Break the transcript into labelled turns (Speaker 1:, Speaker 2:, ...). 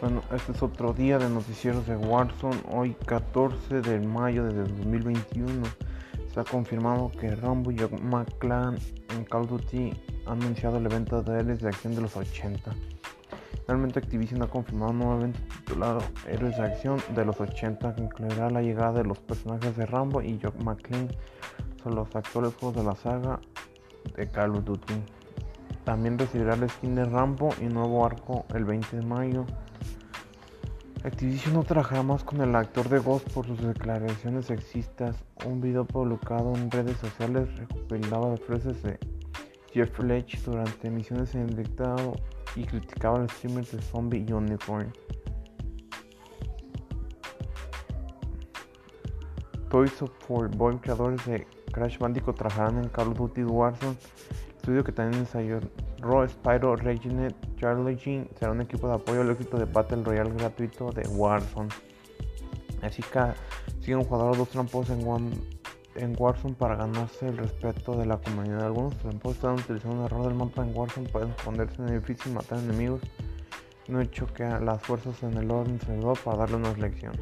Speaker 1: Bueno, este es otro día de noticieros de Warzone. Hoy 14 de mayo de 2021 se ha confirmado que Rambo y McClan en Call of Duty han anunciado el evento de héroes de acción de los 80. Finalmente Activision ha confirmado un nuevo evento titulado Héroes de acción de los 80 que incluirá la llegada de los personajes de Rambo y Jock McClane son los actuales juegos de la saga de Call of Duty. También recibirá el skin de Rambo y nuevo arco el 20 de mayo. Activision no trabajará más con el actor de Ghost por sus declaraciones sexistas. Un video publicado en redes sociales recopilaba frases de Jeff Fletch durante emisiones en dictado y criticaba al streamer de Zombie Unicorn. Toys of for Boy, creadores de Crash Bandicoot, trabajarán en Call of Duty Warzone, estudio que también ensayó Raw Spyro Reginet Charlie Jean será un equipo de apoyo al éxito de Battle Royale gratuito de Warzone. Así que sigue un jugador dos trampos en, en Warzone para ganarse el respeto de la comunidad. Algunos trampos están utilizando un error del mapa en Warzone para esconderse en edificios y matar enemigos. No hecho que las fuerzas en el orden servidor para darle una lección.